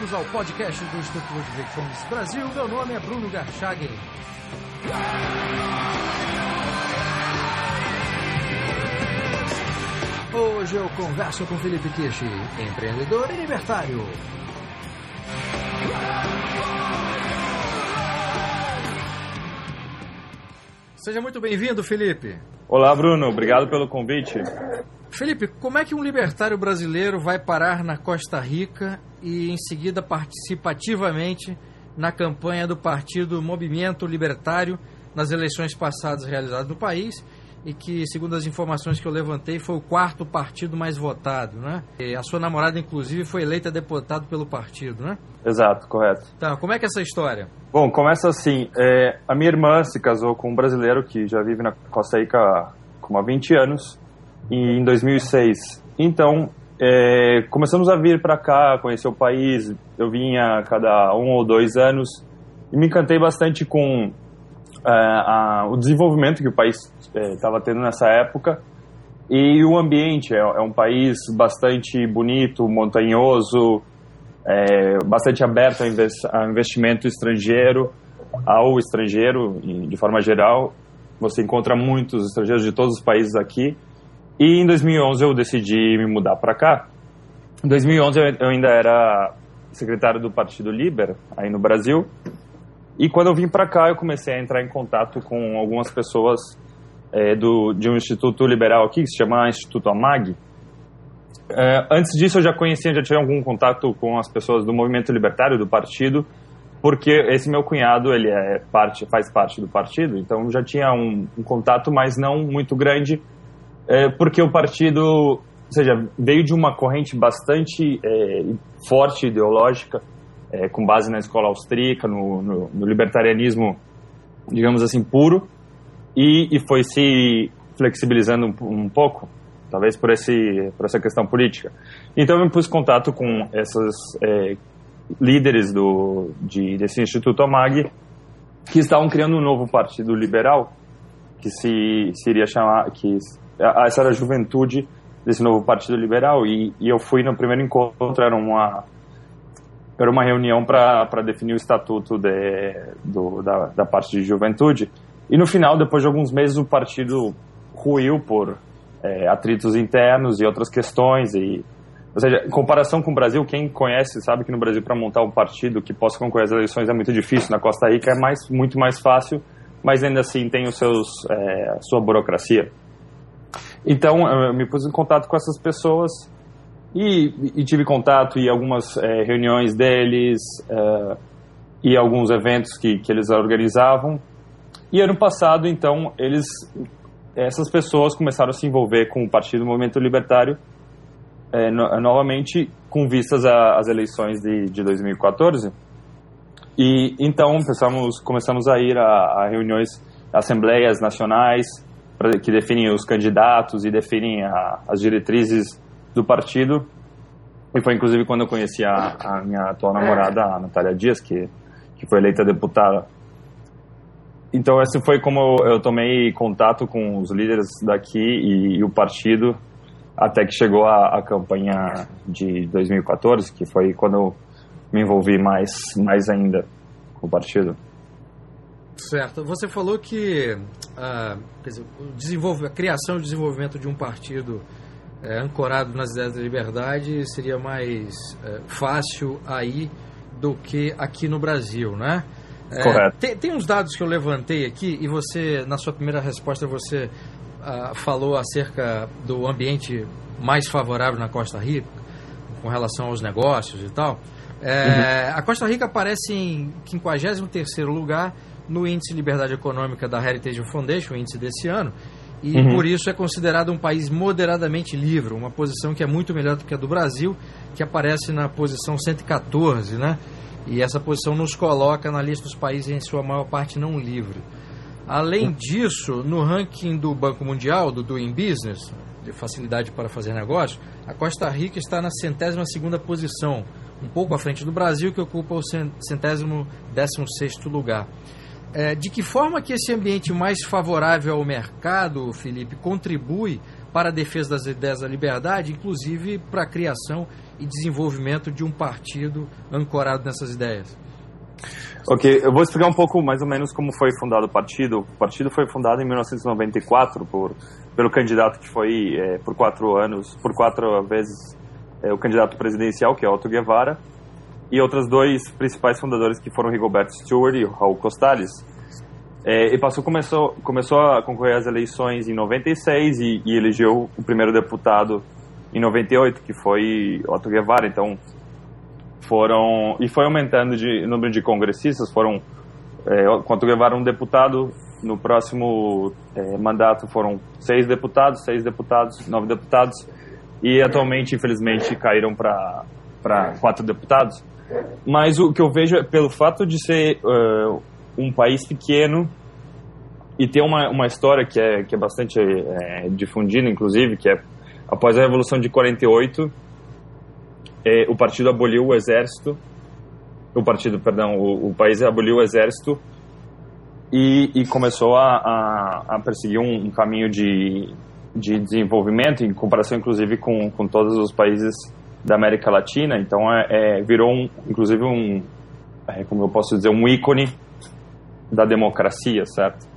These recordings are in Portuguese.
bem-vindos ao podcast do Instituto Ludwig Fomes Brasil. Meu nome é Bruno Garchagen. Hoje eu converso com Felipe Kishi, empreendedor e libertário. Seja muito bem-vindo, Felipe. Olá, Bruno. Obrigado pelo convite. Felipe, como é que um libertário brasileiro vai parar na Costa Rica e em seguida participa ativamente na campanha do partido Movimento Libertário nas eleições passadas realizadas no país e que, segundo as informações que eu levantei, foi o quarto partido mais votado, né? E a sua namorada, inclusive, foi eleita deputado pelo partido, né? Exato, correto. Tá, como é que é essa história? Bom, começa assim. É, a minha irmã se casou com um brasileiro que já vive na Costa Rica há, como há 20 anos, em 2006. Então, é, começamos a vir para cá, conhecer o país. Eu vinha a cada um ou dois anos e me encantei bastante com é, a, o desenvolvimento que o país estava é, tendo nessa época e o ambiente. É, é um país bastante bonito, montanhoso, é, bastante aberto a, investimento estrangeiro, ao estrangeiro, de forma geral. Você encontra muitos estrangeiros de todos os países aqui. E em 2011 eu decidi me mudar para cá. Em 2011 eu ainda era secretário do Partido Liber, aí no Brasil. E quando eu vim para cá, eu comecei a entrar em contato com algumas pessoas é, do, de um instituto liberal aqui, que se chama Instituto Amag. É, antes disso, eu já conhecia, já tinha algum contato com as pessoas do movimento libertário, do partido, porque esse meu cunhado, ele é parte, faz parte do partido, então já tinha um, um contato, mas não muito grande, é, porque o partido, ou seja, veio de uma corrente bastante é, forte ideológica, é, com base na escola austríaca, no, no, no, libertarianismo, digamos assim, puro, e, e foi se flexibilizando um, um, pouco, talvez por, esse, por essa questão política. Então eu me pus em contato com essas é, líderes do, de, desse Instituto Amag, que estavam criando um novo partido liberal, que se, se iria chamar, que essa era a juventude desse novo partido liberal, e, e eu fui no primeiro encontro, era uma era uma reunião para definir o estatuto de, do, da, da parte de juventude. E no final, depois de alguns meses, o partido ruiu por é, atritos internos e outras questões. E, ou seja, em comparação com o Brasil, quem conhece sabe que no Brasil, para montar um partido que possa concorrer às eleições é muito difícil. Na Costa Rica é mais, muito mais fácil, mas ainda assim tem os seus, é, a sua burocracia. Então, eu me pus em contato com essas pessoas e, e tive contato e algumas é, reuniões deles é, e alguns eventos que, que eles organizavam. E ano passado, então, eles, essas pessoas começaram a se envolver com o Partido Movimento Libertário é, no, novamente com vistas às eleições de, de 2014. E então começamos, começamos a ir a, a reuniões, assembleias nacionais que definem os candidatos e definem a, as diretrizes do partido. E foi inclusive quando eu conheci a, a minha atual namorada, a Natália Dias, que, que foi eleita deputada. Então, esse foi como eu tomei contato com os líderes daqui e, e o partido, até que chegou a, a, campanha de 2014, que foi quando eu me envolvi mais, mais ainda com o partido. Certo. Você falou que ah, dizer, o a criação e desenvolvimento de um partido é, ancorado nas ideias da liberdade seria mais é, fácil aí do que aqui no Brasil, né? É, Correto. Tem, tem, uns dados que eu levantei aqui e você, na sua primeira resposta, você ah, falou acerca do ambiente mais favorável na Costa Rica com relação aos negócios e tal. É, uhum. A Costa Rica aparece em 53º lugar no Índice de Liberdade Econômica da Heritage Foundation, o índice desse ano, e uhum. por isso é considerado um país moderadamente livre, uma posição que é muito melhor do que a do Brasil, que aparece na posição 114, né? E essa posição nos coloca na lista dos países em sua maior parte não livre. Além disso, no ranking do Banco Mundial, do Doing Business, de facilidade para fazer negócio, a Costa Rica está na centésima segunda posição, um pouco à frente do Brasil, que ocupa o centésimo décimo sexto lugar. É, de que forma que esse ambiente mais favorável ao mercado, Felipe, contribui para a defesa das ideias da liberdade, inclusive para a criação e desenvolvimento de um partido ancorado nessas ideias. Ok, eu vou explicar um pouco mais ou menos como foi fundado o partido. O partido foi fundado em 1994 por, pelo candidato que foi é, por quatro anos, por quatro vezes é, o candidato presidencial, que é Otto Guevara, e outros dois principais fundadores que foram Rigoberto Stewart e Raul Costales. É, e passou começou começou a concorrer às eleições em 96 e, e elegeu o primeiro deputado em 98, que foi Otto Guevara. Então foram e foi aumentando de número de congressistas. Foram é, Otto Guevara um deputado. No próximo é, mandato foram seis deputados, seis deputados, nove deputados e atualmente, infelizmente, caíram para quatro deputados. Mas o que eu vejo é pelo fato de ser uh, um país pequeno e ter uma, uma história que é, que é bastante é, difundida, inclusive, que é após a Revolução de 48, é, o partido aboliu o exército, o partido, perdão, o, o país aboliu o exército e, e começou a, a, a perseguir um, um, caminho de, de desenvolvimento, em comparação, inclusive, com, com todos os países da América Latina. Então, é, é virou, um, inclusive, um, é, como eu posso dizer, um ícone da democracia, certo?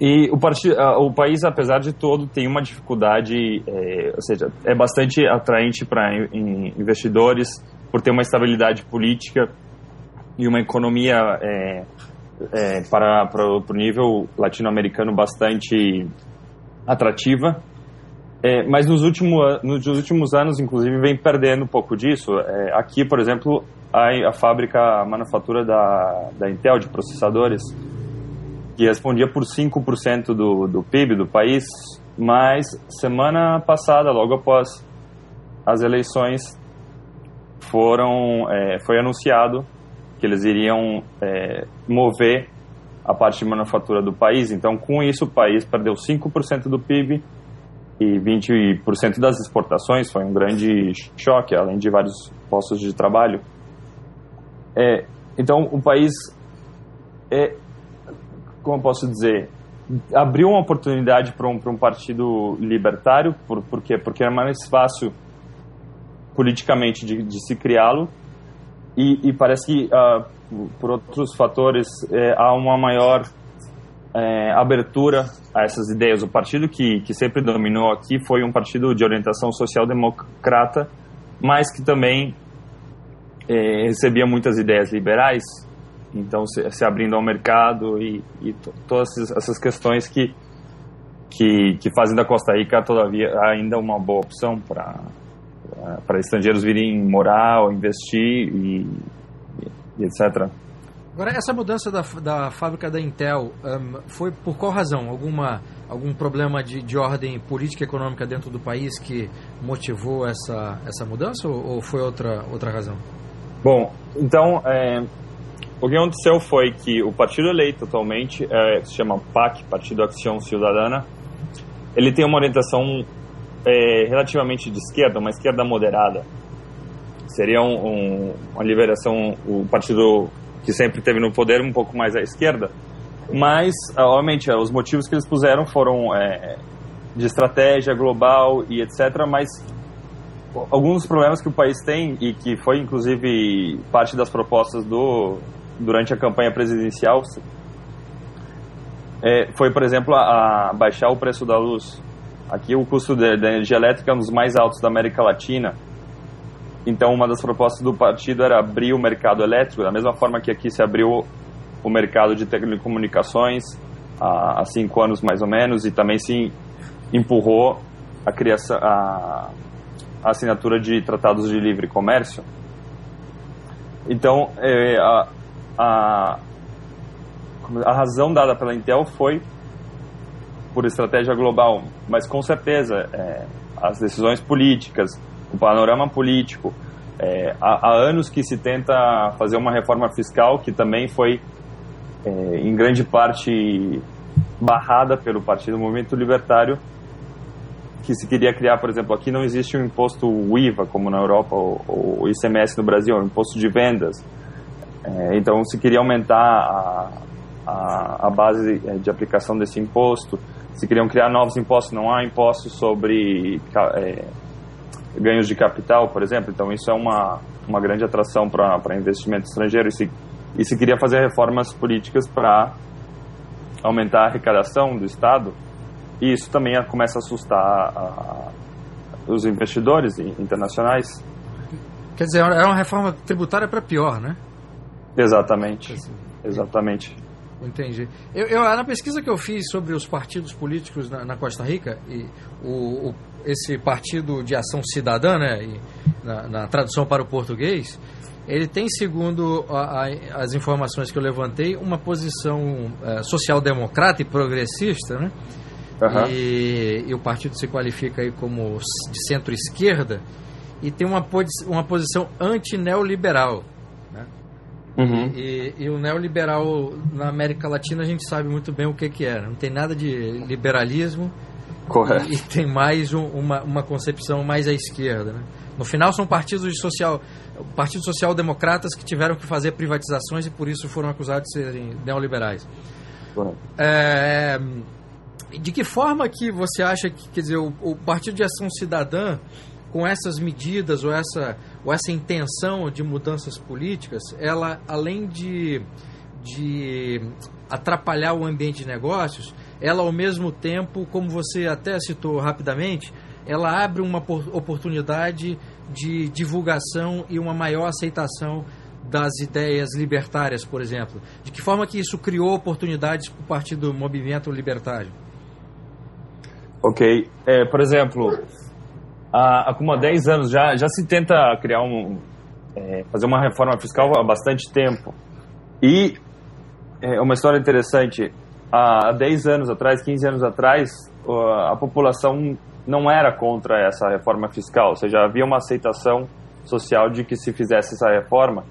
E o, partido, o país, apesar de todo, tem uma dificuldade, é, ou seja, é bastante atraente para investidores por ter uma estabilidade política e uma economia é, é, para, para o nível latino-americano bastante atrativa. É, mas nos, último, nos últimos anos, inclusive, vem perdendo um pouco disso. É, aqui, por exemplo, a, a fábrica, a manufatura da, da Intel de processadores que respondia por 5% do, do PIB do país, mas semana passada, logo após as eleições, foram é, foi anunciado que eles iriam é, mover a parte de manufatura do país. Então, com isso, o país perdeu 5% do PIB e 20% das exportações. Foi um grande choque, além de vários postos de trabalho. É, então, o país é, como eu posso dizer, abriu uma oportunidade para um, um partido libertário, por, por quê? Porque é mais fácil politicamente de, de se criá-lo e, e, parece que uh, por outros fatores é, há uma maior é, abertura a essas ideias. O partido que, que sempre dominou aqui foi um partido de orientação social-democrata, mas que também é, recebia muitas ideias liberais então se, se abrindo ao mercado e, e todas essas questões que, que, que fazem da Costa Rica todavia ainda uma boa opção para para estrangeiros virem morar ou investir e, e, etc. Agora, essa mudança da, da fábrica da Intel um, foi por qual razão? Alguma, algum problema de, de ordem política e econômica dentro do país que motivou essa, essa mudança ou, ou foi outra, outra razão? Bom, então, é, o que aconteceu foi que o partido eleito atualmente, é, se chama PAC, Partido Ação Cidadana, ele tem uma orientação é, relativamente de esquerda, uma esquerda moderada. Seria um, um, uma liberação, o partido que sempre teve no poder um pouco mais à esquerda. Mas, obviamente, os motivos que eles puseram foram é, de estratégia global e etc. Mas alguns problemas que o país tem e que foi inclusive parte das propostas do durante a campanha presidencial é, foi, por exemplo, a, a, baixar o preço da luz. Aqui o custo da energia elétrica é um dos mais altos da América Latina. Então, uma das propostas do partido era abrir o mercado elétrico, da mesma forma que aqui se abriu o mercado de telecomunicações há, há cinco anos mais ou menos, e também se empurrou a criação, a, a assinatura de tratados de livre comércio. Então, é, a, a, a razão dada pela Intel foi por estratégia global, mas com certeza é, as decisões políticas, o panorama político, é, há, há, anos que se tenta fazer uma reforma fiscal que também foi é, em grande parte barrada pelo Partido Movimento Libertário, que se queria criar, por exemplo, aqui não existe um imposto IVA como na Europa ou, o ICMS no Brasil, é um imposto de vendas. É, então, se queria aumentar a, a, a, base de aplicação desse imposto, se queriam criar novos impostos, não há impostos sobre é, ganhos de capital, por exemplo. Então, isso é uma, uma grande atração para investimento estrangeiro. E se, e se queria fazer reformas políticas para aumentar a arrecadação do Estado, e isso também começa a assustar a, os investidores internacionais. Quer dizer, é uma reforma tributária para pior, né? Exatamente. Exatamente. Entendi. Eu, eu, na pesquisa que eu fiz sobre os partidos políticos na, na Costa Rica, e o, o, esse Partido de Ação Cidadã, né, e, na, na, tradução para o português, ele tem, segundo a, a, as informações que eu levantei, uma posição é, social-democrata e progressista, né? Uhum. E, e, o partido se qualifica aí como de centro-esquerda e tem uma, uma posição anti-neoliberal. Uhum. E, e, o neoliberal na América Latina a gente sabe muito bem o que, que é. Não tem nada de liberalismo. Correto. E, e tem mais um, uma, uma concepção mais à esquerda. Né? No final são partidos social, partidos social-democratas que tiveram que fazer privatizações e por isso foram acusados de serem neoliberais. É, de que forma que você acha que, quer dizer, o, o Partido de Ação Cidadã com essas medidas ou essa, ou essa intenção de mudanças políticas, ela, além de, de atrapalhar o ambiente de negócios, ela, ao mesmo tempo, como você até citou rapidamente, ela abre uma oportunidade de divulgação e uma maior aceitação das ideias libertárias, por exemplo. De que forma que isso criou oportunidades para o Partido Movimento Libertário? Ok. É, por exemplo, há, há como há 10 anos já, já se tenta criar um, é, fazer uma reforma fiscal há bastante tempo. E é uma história interessante, há 10 anos atrás, 15 anos atrás, a população não era contra essa reforma fiscal, ou seja, havia uma aceitação social de que se fizesse essa reforma,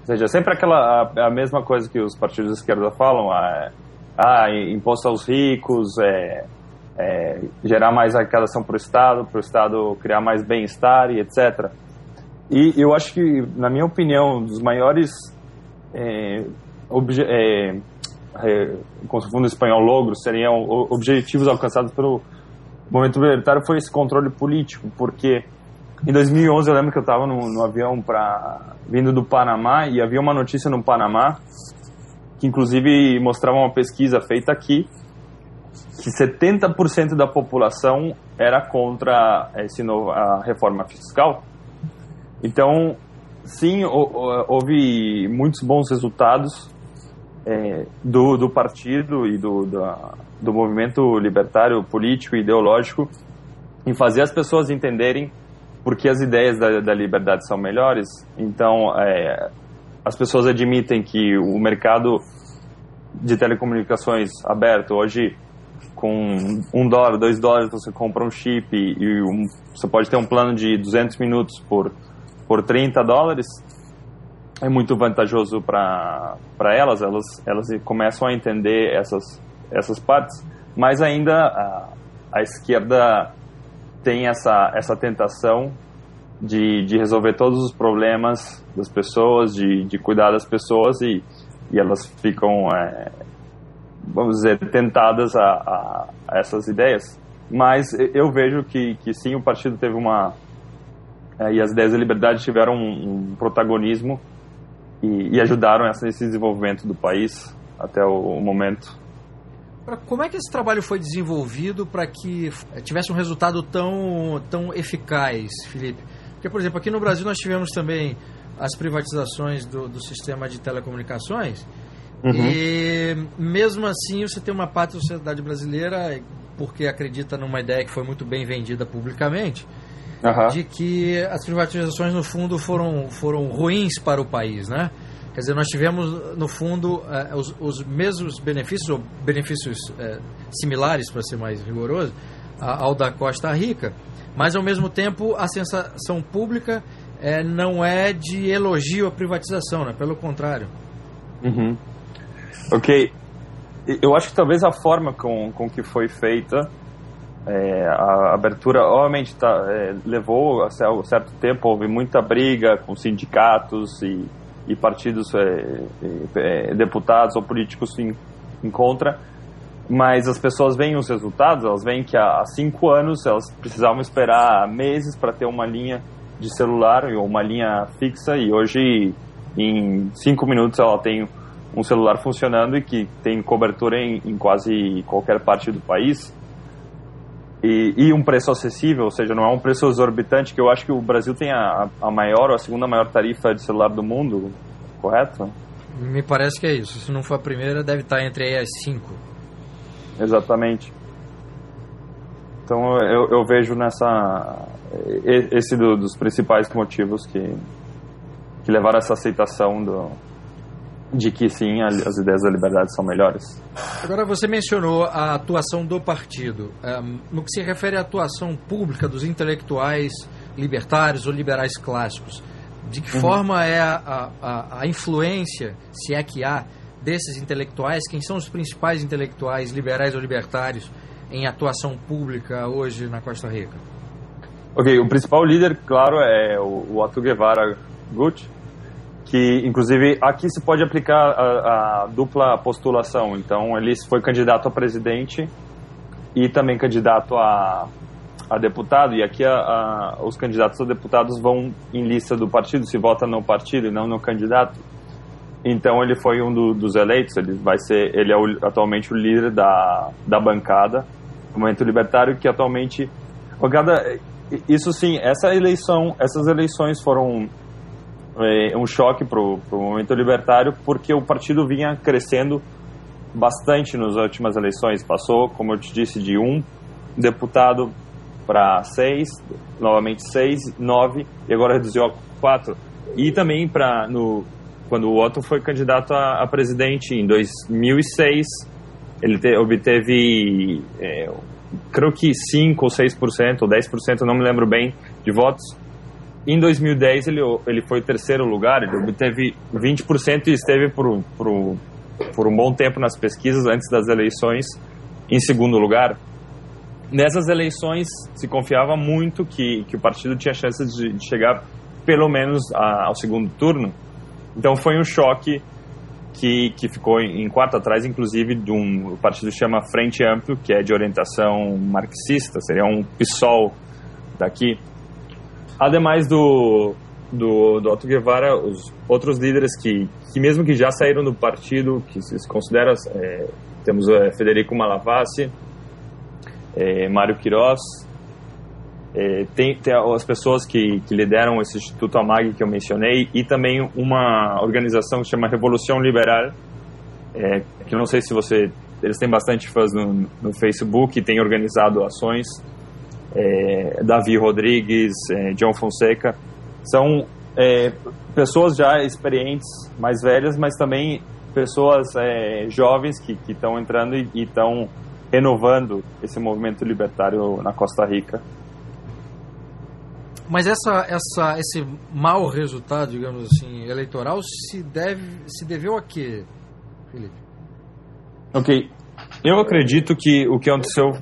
ou seja, sempre aquela a, a mesma coisa que os partidos de esquerda falam, a, a imposto aos ricos, é, é, gerar mais arrecadação para o Estado, para o Estado criar mais bem-estar e etc. E eu acho que, na minha opinião, um dos maiores é, obje é, é, como se fundo espanhol logros seriam objetivos alcançados pelo movimento libertário foi esse controle político, porque em 2011 eu lembro que eu estava no, no, avião para vindo do Panamá e havia uma notícia no Panamá que inclusive mostrava uma pesquisa feita aqui que 70% da população era contra esse novo, a reforma fiscal. Então, sim, houve muitos bons resultados é, do, do partido e do, do movimento libertário político e ideológico em fazer as pessoas entenderem por que as ideias da, da liberdade são melhores. Então, é, as pessoas admitem que o mercado de telecomunicações aberto hoje com um dólar, dois dólares você compra um chip e um, você pode ter um plano de 200 minutos por, por 30 dólares, é muito vantajoso para elas, elas, elas começam a entender essas, essas partes, mas ainda a, a esquerda tem essa, essa tentação de, de resolver todos os problemas das pessoas, de, de cuidar das pessoas e, e elas ficam é, vamos dizer, tentadas a, a, a, essas ideias. Mas eu vejo que, que sim, o partido teve uma. É, e as ideias da liberdade tiveram um, um protagonismo e, e, ajudaram nesse desenvolvimento do país até o, o momento. Como é que esse trabalho foi desenvolvido para que tivesse um resultado tão, tão eficaz, Felipe? Porque, por exemplo, aqui no Brasil nós tivemos também as privatizações do, do sistema de telecomunicações Uhum. E mesmo assim você tem uma parte da sociedade brasileira, porque acredita numa ideia que foi muito bem vendida publicamente, uhum. de que as privatizações no fundo foram, foram ruins para o país, né? Quer dizer, nós tivemos, no fundo, eh, os, os, mesmos benefícios, ou benefícios eh, similares, para ser mais rigoroso, ao da Costa Rica, mas, ao mesmo tempo, a sensação pública eh, não é de elogio à privatização, né? pelo contrário. Uhum. Ok. Eu acho que talvez a forma com, com que foi feita é, a abertura, obviamente, tá, é, levou a certo tempo, houve muita briga com sindicatos e, e partidos, é, é deputados ou políticos em, em contra, mas as pessoas veem os resultados, elas veem que há cinco anos elas precisavam esperar meses para ter uma linha de celular ou uma linha fixa e hoje em cinco minutos ela tem um celular funcionando e que tem cobertura em, em quase qualquer parte do país e, e, um preço acessível, ou seja, não é um preço exorbitante, que eu acho que o Brasil tem a, a maior ou a segunda maior tarifa de celular do mundo, correto? Me parece que é isso. Se não for a primeira, deve estar entre as cinco. Exatamente. Então eu, eu vejo nessa esse do, dos principais motivos que que levaram a essa aceitação do, de que sim, as ideias da liberdade são melhores. Agora, você mencionou a atuação do partido. no que se refere à atuação pública dos intelectuais libertários ou liberais clássicos, de que uhum. forma é a, a, a, influência, se é que há, desses intelectuais? Quem são os principais intelectuais liberais ou libertários em atuação pública hoje na Costa Rica? Ok, o principal líder, claro, é o, o Otto Guevara Gucci, que inclusive aqui se pode aplicar a, a, dupla postulação. Então ele foi candidato a presidente e também candidato a, a deputado. E aqui a, os candidatos a deputados vão em lista do partido, se vota no partido e não no candidato. Então ele foi um do, dos eleitos. Ele vai ser, ele é o, atualmente o líder da, da bancada, do Movimento Libertário, que atualmente, isso sim, essa eleição, essas eleições foram é, um choque para o movimento libertário, porque o partido vinha crescendo bastante nas últimas eleições. Passou, como eu te disse, de um deputado para seis, novamente seis, nove, e agora reduziu a quatro. E também para no quando o Otto foi candidato a, a presidente em 2006, ele te, obteve, é, creio que 5 ou 6%, ou 10%, não me lembro bem, de votos. Em 2010 ele, ele foi terceiro lugar, ele obteve 20% e esteve por, por, por um bom tempo nas pesquisas antes das eleições em segundo lugar. Nessas eleições se confiava muito que, que o partido tinha chance de, de chegar pelo menos a, ao segundo turno. Então foi um choque que, que ficou em, em quarto atrás, inclusive, de um partido chama Frente Amplo, que é de orientação marxista, seria um PSOL daqui. Ademais do, do, do Otto Guevara, os outros líderes que, que mesmo que já saíram do partido, que se considera, é, temos é, Federico Malavasi, é, Mário Quirós, é, tem, tem, as pessoas que, que lideram esse Instituto AMAG que eu mencionei e também uma organização que chama Revolução Liberal, é, que não sei se você... Eles têm bastante fãs no, no Facebook têm organizado ações é, Davi Rodrigues, é, John Fonseca, são é, pessoas já experientes, mais velhas, mas também pessoas é, jovens que estão entrando e estão renovando esse movimento libertário na Costa Rica. Mas essa, essa, esse mau resultado, digamos assim, eleitoral se deve se deveu a quê, Felipe? Ok, eu acredito que o que aconteceu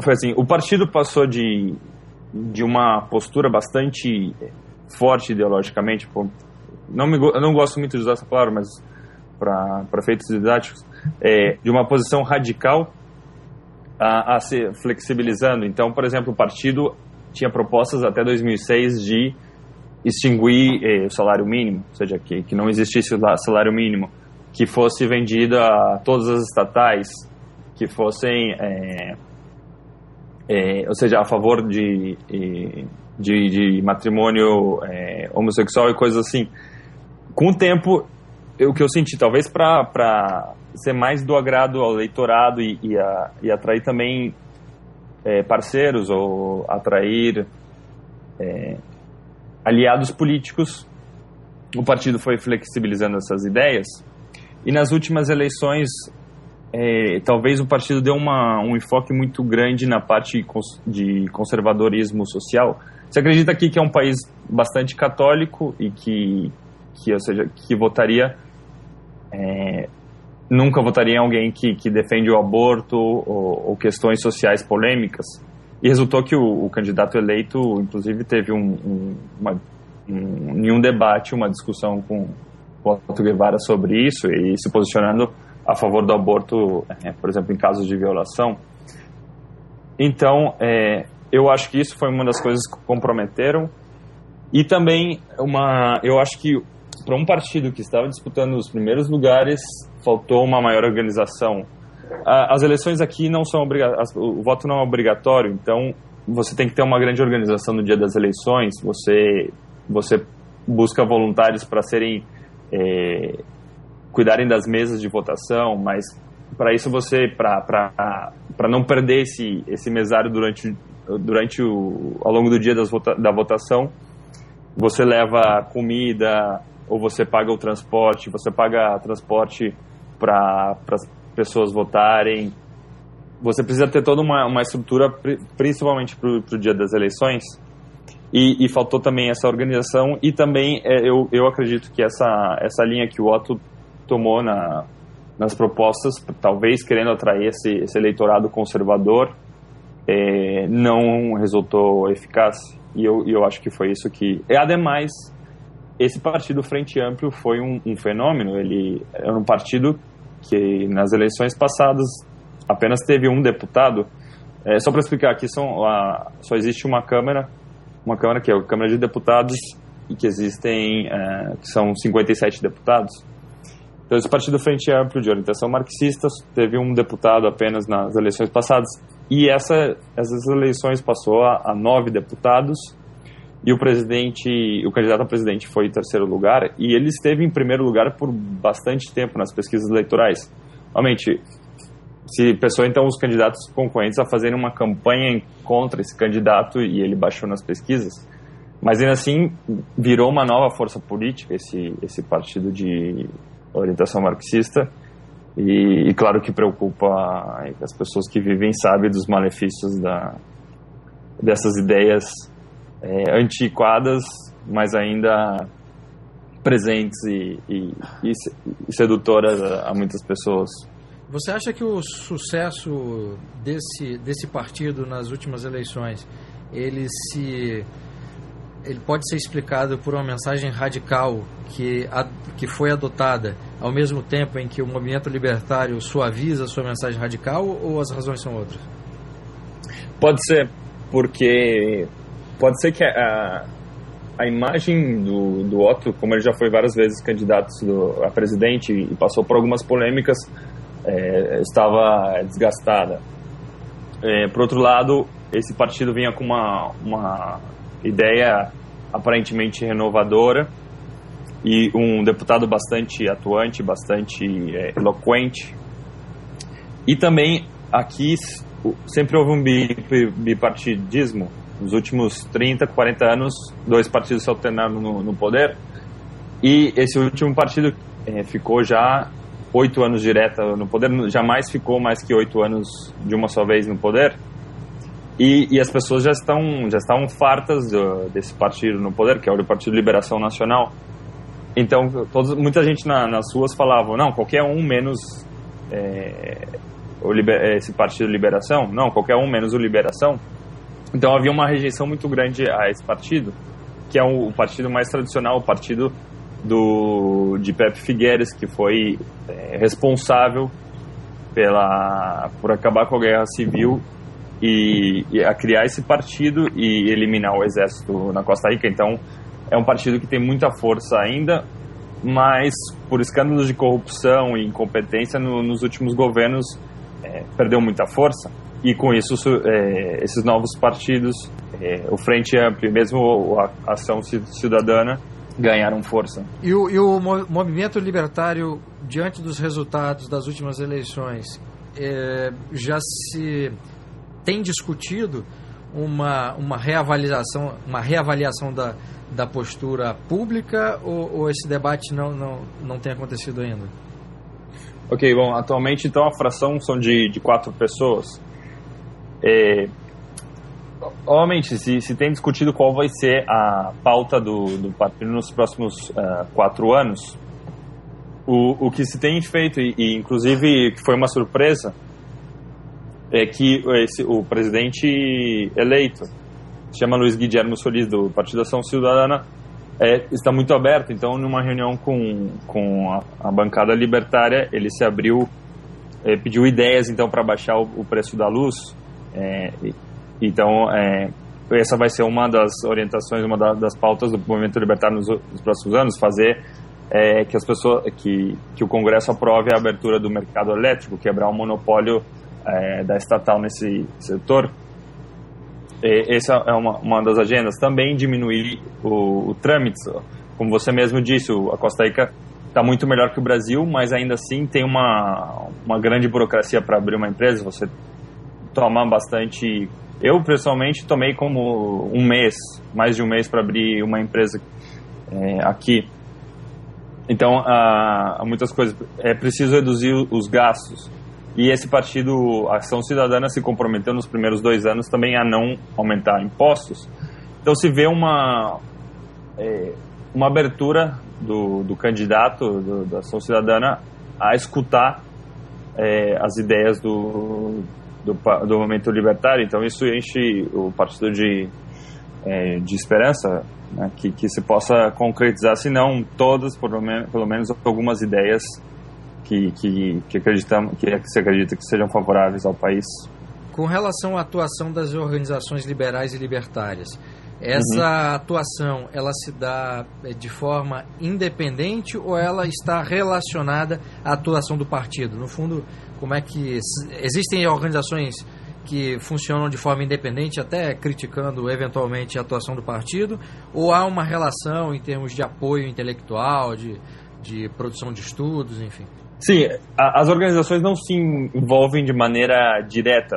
foi assim, o partido passou de, de uma postura bastante forte ideologicamente, não me, eu não gosto muito de usar essa palavra, mas para feitos didáticos, é, de uma posição radical a, a se flexibilizando. Então, por exemplo, o partido tinha propostas até 2006 de extinguir eh, o salário mínimo, ou seja, que, que não existisse o salário mínimo, que fosse vendido a todas as estatais, que fossem eh, é, ou seja, a favor de, de, de matrimônio é, homossexual e coisas assim. Com o tempo, o que eu senti, talvez para ser mais do agrado ao eleitorado e, e, a, e atrair também é, parceiros ou atrair é, aliados políticos, o partido foi flexibilizando essas ideias. E nas últimas eleições, é, talvez o partido deu uma, um enfoque muito grande na parte de conservadorismo social. Você acredita aqui que é um país bastante católico e que, que ou seja, que votaria é, nunca votaria em alguém que, que defende o aborto ou, ou questões sociais polêmicas. E resultou que o, o candidato eleito, inclusive, teve um, um, uma, um, em um debate, uma discussão com o Otto Guevara sobre isso e se posicionando a favor do aborto, é, por exemplo, em casos de violação. Então, é, eu acho que isso foi uma das coisas que comprometeram. E também, uma, eu acho que para um partido que estava disputando os primeiros lugares, faltou uma maior organização. As eleições aqui não são obrigatórias, o voto não é obrigatório, então você tem que ter uma grande organização no dia das eleições, você, você busca voluntários para serem é, cuidarem das mesas de votação, mas para isso você para não perder esse esse mesário durante durante o ao longo do dia das vota, da votação você leva comida ou você paga o transporte você paga transporte para as pessoas votarem. Você precisa ter toda uma, uma estrutura principalmente para o dia das eleições. E, e, faltou também essa organização e também é, eu, eu acredito que essa essa linha que o Otto tomou na, nas propostas, talvez querendo atrair esse, esse eleitorado conservador, é, não resultou eficaz. E eu, eu acho que foi isso que. E, ademais, esse partido Frente Amplio foi um, um fenômeno. Ele era um partido que nas eleições passadas apenas teve um deputado. É, só para explicar, aqui são, a, só existe uma Câmara, uma Câmara que é a Câmara de Deputados, e que existem, é, que são 57 deputados. Então, esse partido Frente Amplo de orientação marxista teve um deputado apenas nas eleições passadas e essa, essas eleições passou a, a nove deputados e o presidente, o candidato a presidente foi em terceiro lugar e ele esteve em primeiro lugar por bastante tempo nas pesquisas eleitorais. Realmente, se pessoa então os candidatos concorrentes a fazerem uma campanha contra esse candidato e ele baixou nas pesquisas, mas ainda assim virou uma nova força política esse esse partido de orientação marxista e, e, claro que preocupa as pessoas que vivem sabem dos malefícios da, dessas ideias é, antiquadas, mas ainda presentes e, e, e sedutoras a, a, muitas pessoas. Você acha que o sucesso desse, desse partido nas últimas eleições ele se ele pode ser explicado por uma mensagem radical que, a, que foi adotada ao mesmo tempo em que o movimento libertário suaviza sua mensagem radical ou as razões são outras? Pode ser, porque pode ser que a, a imagem do, do Otto, como ele já foi várias vezes candidato do, a presidente e passou por algumas polêmicas, é, estava desgastada. É, por outro lado, esse partido vinha com uma, uma ideia aparentemente renovadora e um deputado bastante atuante, bastante é, eloquente. E também aqui sempre houve um bipartidismo. Nos últimos 30, 40 anos, dois partidos se alternaram no, no poder. E esse último partido é, ficou já oito anos direto no poder, jamais ficou mais que oito anos de uma só vez no poder. E, e, as pessoas já estão já estão fartas do, desse partido no poder, que é o Partido Liberação Nacional. Então, todos, muita gente na, nas ruas falava, não, qualquer um menos é, o liber, esse Partido Liberação, não, qualquer um menos o Liberação. Então havia uma rejeição muito grande a esse partido, que é o, o partido mais tradicional, o partido do de Pepe Figueires, que foi é, responsável pela por acabar com a guerra civil e, e, a criar esse partido e eliminar o exército na Costa Rica. Então, é um partido que tem muita força ainda, mas por escândalos de corrupção e incompetência no, nos últimos governos é, perdeu muita força. E com isso, é, esses novos partidos, é, o Frente Amplo e mesmo a Ação Cidadana, ganharam força. E o, e o movimento libertário, diante dos resultados das últimas eleições, é, já se tem discutido uma, uma reavaliação, uma reavaliação da, da postura pública ou, ou, esse debate não, não, não tem acontecido ainda? Ok, bom, atualmente então a fração são de, de quatro pessoas. É, obviamente, se, se tem discutido qual vai ser a pauta do, do partido nos próximos uh, quatro anos, o, o que se tem feito, e, e inclusive que foi uma surpresa, é que esse, o presidente eleito, se chama Luiz Guilherme Solis, do Partido Ação Cidadana, é, está muito aberto. Então, numa reunião com, com a, a bancada libertária, ele se abriu, é, pediu ideias então para baixar o, o, preço da luz. É, então, é, essa vai ser uma das orientações, uma das pautas do movimento libertário nos, nos próximos anos, fazer é, que as pessoas, que, que o Congresso aprove a abertura do mercado elétrico, quebrar o monopólio é, da estatal nesse setor. Essa é uma, uma das agendas. Também diminuir o, o trâmite. Como você mesmo disse, a Costa Rica está muito melhor que o Brasil, mas ainda assim tem uma, uma grande burocracia para abrir uma empresa. Você toma bastante. Eu, pessoalmente, tomei como um mês, mais de um mês para abrir uma empresa é, aqui. Então, há, muitas coisas. É preciso reduzir os gastos. E esse partido, Ação Cidadana, se comprometeu nos primeiros dois anos também a não aumentar impostos. Então, se vê uma, é, uma abertura do, do candidato do, da Ação Cidadana a escutar é, as ideias do, do, do movimento libertário. Então, isso enche o partido de, é, de esperança né, que, que se possa concretizar, se não todas, pelo menos, algumas ideias que, que, que, acreditamos, que se acredita que sejam favoráveis ao país. Com relação à atuação das organizações liberais e libertárias, essa uhum. atuação ela se dá é, de forma independente ou ela está relacionada à atuação do partido? No fundo, como é que existem organizações que funcionam de forma independente, até criticando eventualmente a atuação do partido, ou há uma relação em termos de apoio intelectual, de, de produção de estudos, enfim? Sim, as organizações não se envolvem de maneira direta,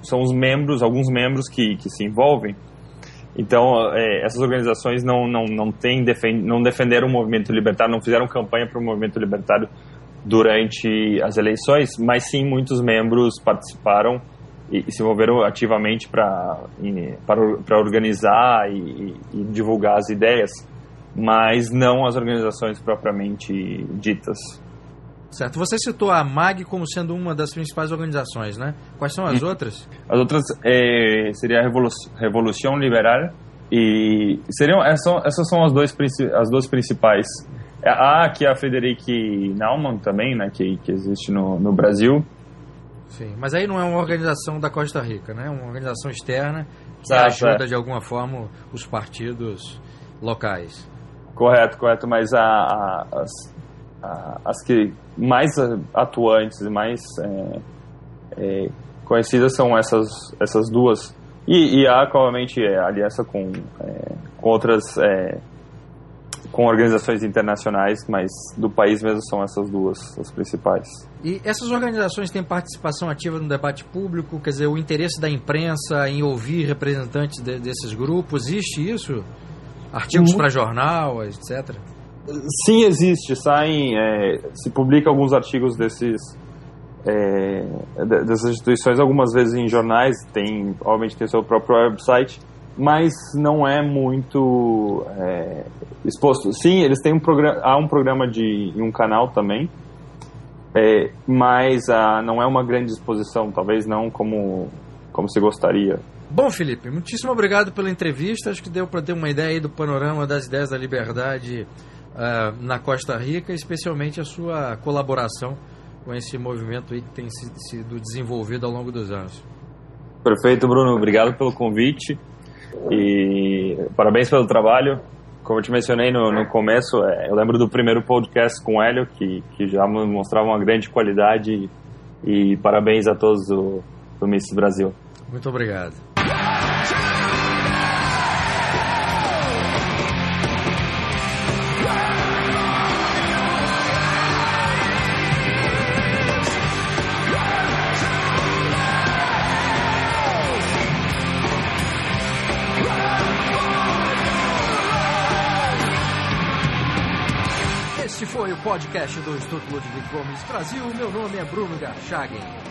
são os membros, alguns membros que, que se envolvem. Então, é, essas organizações não, não, não, tem defend, não defenderam o movimento libertário, não fizeram campanha para o movimento libertário durante as eleições, mas sim muitos membros participaram e, e se envolveram ativamente para organizar e, e, divulgar as ideias, mas não as organizações propriamente ditas. Certo. Você citou a MAG como sendo uma das principais organizações, né? Quais são as outras? As outras é, seria a Revolu Revolução Liberal e seriam essas, essas são as, dois, as duas principais. Há aqui a Frederic Naumann também, né? Que, que existe no, no Brasil Sim, mas aí não é uma organização da Costa Rica, né? É uma organização externa que ajuda é. de alguma forma os partidos locais. Correto, correto, mas a, a, as, a, as que mais atuantes e mais é, é, conhecidas são essas, essas duas. E, e há, obviamente, é, aliança com, é, com outras é, com organizações internacionais, mas do país mesmo são essas duas as principais. E essas organizações têm participação ativa no debate público? Quer dizer, o interesse da imprensa em ouvir representantes de, desses grupos, existe isso? Artigos para jornal, etc? Sim, existe. Saem, é, se publica alguns artigos desses é, dessas instituições, algumas vezes em jornais, tem, obviamente tem seu próprio website, mas não é muito é, exposto. Sim, eles têm um programa, há um programa de um canal também, é, mas ah, não é uma grande exposição, talvez não como como se gostaria. Bom, Felipe, muitíssimo obrigado pela entrevista. Acho que deu para ter uma ideia aí do panorama das ideias da liberdade uh, na Costa Rica, especialmente a sua colaboração com esse movimento aí que tem sido desenvolvido ao longo dos anos. Perfeito, Bruno. Obrigado pelo convite. E parabéns pelo trabalho. Como eu te mencionei no, no começo, é, eu lembro do primeiro podcast com o Hélio, que, que já mostrava uma grande qualidade. E, e parabéns a todos do, do Miss Brasil. Muito obrigado. Podcast do Instituto Ludwig Gomes Brasil. Meu nome é Bruno Garchagen.